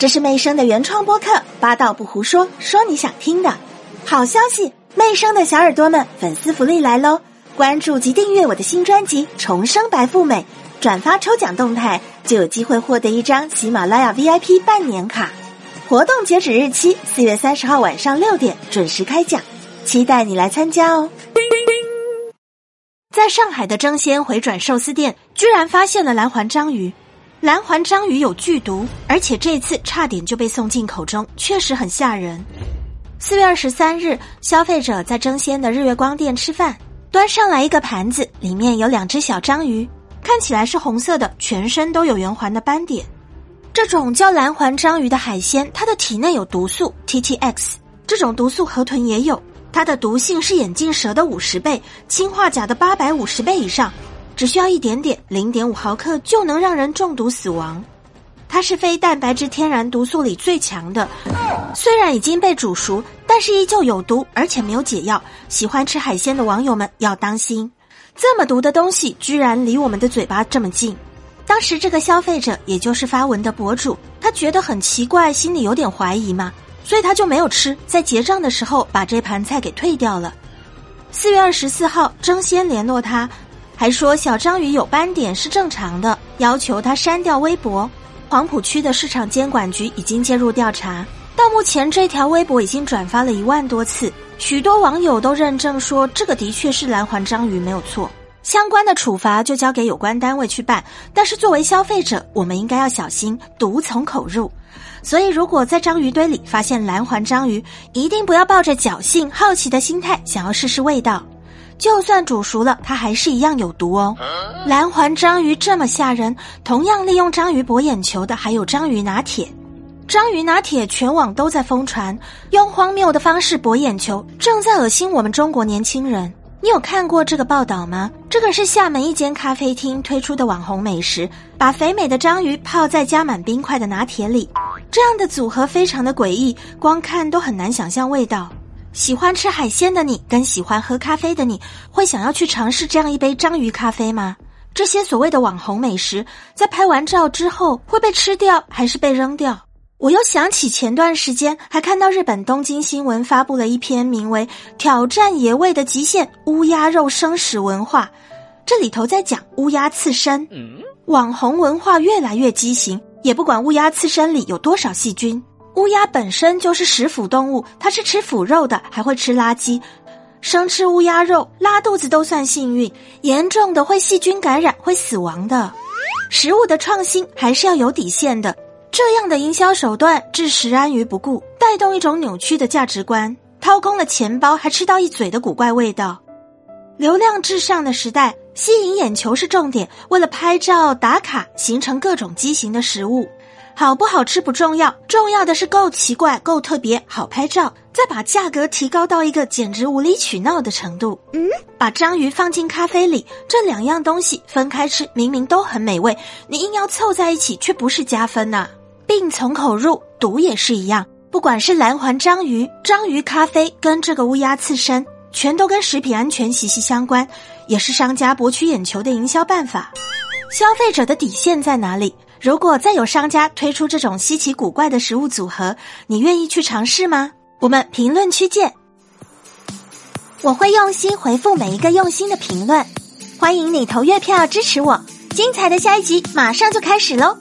这是魅生的原创播客，八道不胡说，说你想听的。好消息，魅生的小耳朵们，粉丝福利来喽！关注及订阅我的新专辑《重生白富美》，转发抽奖动态，就有机会获得一张喜马拉雅 VIP 半年卡。活动截止日期四月三十号晚上六点准时开奖，期待你来参加哦！在上海的争鲜回转寿司店，居然发现了蓝环章鱼。蓝环章鱼有剧毒，而且这次差点就被送进口中，确实很吓人。四月二十三日，消费者在争鲜的日月光店吃饭，端上来一个盘子，里面有两只小章鱼，看起来是红色的，全身都有圆环的斑点。这种叫蓝环章鱼的海鲜，它的体内有毒素 TTX，这种毒素河豚也有，它的毒性是眼镜蛇的五十倍，氰化钾的八百五十倍以上。只需要一点点，零点五毫克就能让人中毒死亡。它是非蛋白质天然毒素里最强的，虽然已经被煮熟，但是依旧有毒，而且没有解药。喜欢吃海鲜的网友们要当心，这么毒的东西居然离我们的嘴巴这么近。当时这个消费者，也就是发文的博主，他觉得很奇怪，心里有点怀疑嘛，所以他就没有吃，在结账的时候把这盘菜给退掉了。四月二十四号，争先联络他。还说小章鱼有斑点是正常的，要求他删掉微博。黄浦区的市场监管局已经介入调查，到目前这条微博已经转发了一万多次，许多网友都认证说这个的确是蓝环章鱼没有错。相关的处罚就交给有关单位去办，但是作为消费者，我们应该要小心毒从口入。所以如果在章鱼堆里发现蓝环章鱼，一定不要抱着侥幸好奇的心态想要试试味道。就算煮熟了，它还是一样有毒哦。蓝环章鱼这么吓人，同样利用章鱼博眼球的还有章鱼拿铁。章鱼拿铁全网都在疯传，用荒谬的方式博眼球，正在恶心我们中国年轻人。你有看过这个报道吗？这个是厦门一间咖啡厅推出的网红美食，把肥美的章鱼泡在加满冰块的拿铁里，这样的组合非常的诡异，光看都很难想象味道。喜欢吃海鲜的你，跟喜欢喝咖啡的你，会想要去尝试这样一杯章鱼咖啡吗？这些所谓的网红美食，在拍完照之后会被吃掉还是被扔掉？我又想起前段时间还看到日本东京新闻发布了一篇名为《挑战野味的极限：乌鸦肉生食文化》，这里头在讲乌鸦刺身。网红文化越来越畸形，也不管乌鸦刺身里有多少细菌。乌鸦本身就是食腐动物，它是吃腐肉的，还会吃垃圾。生吃乌鸦肉拉肚子都算幸运，严重的会细菌感染，会死亡的。食物的创新还是要有底线的，这样的营销手段置食安于不顾，带动一种扭曲的价值观，掏空了钱包还吃到一嘴的古怪味道。流量至上的时代，吸引眼球是重点，为了拍照打卡，形成各种畸形的食物。好不好吃不重要，重要的是够奇怪、够特别、好拍照，再把价格提高到一个简直无理取闹的程度。嗯，把章鱼放进咖啡里，这两样东西分开吃，明明都很美味，你硬要凑在一起，却不是加分呐。病从口入，毒也是一样。不管是蓝环章鱼、章鱼咖啡，跟这个乌鸦刺身，全都跟食品安全息息相关，也是商家博取眼球的营销办法。消费者的底线在哪里？如果再有商家推出这种稀奇古怪的食物组合，你愿意去尝试吗？我们评论区见。我会用心回复每一个用心的评论，欢迎你投月票支持我。精彩的下一集马上就开始喽！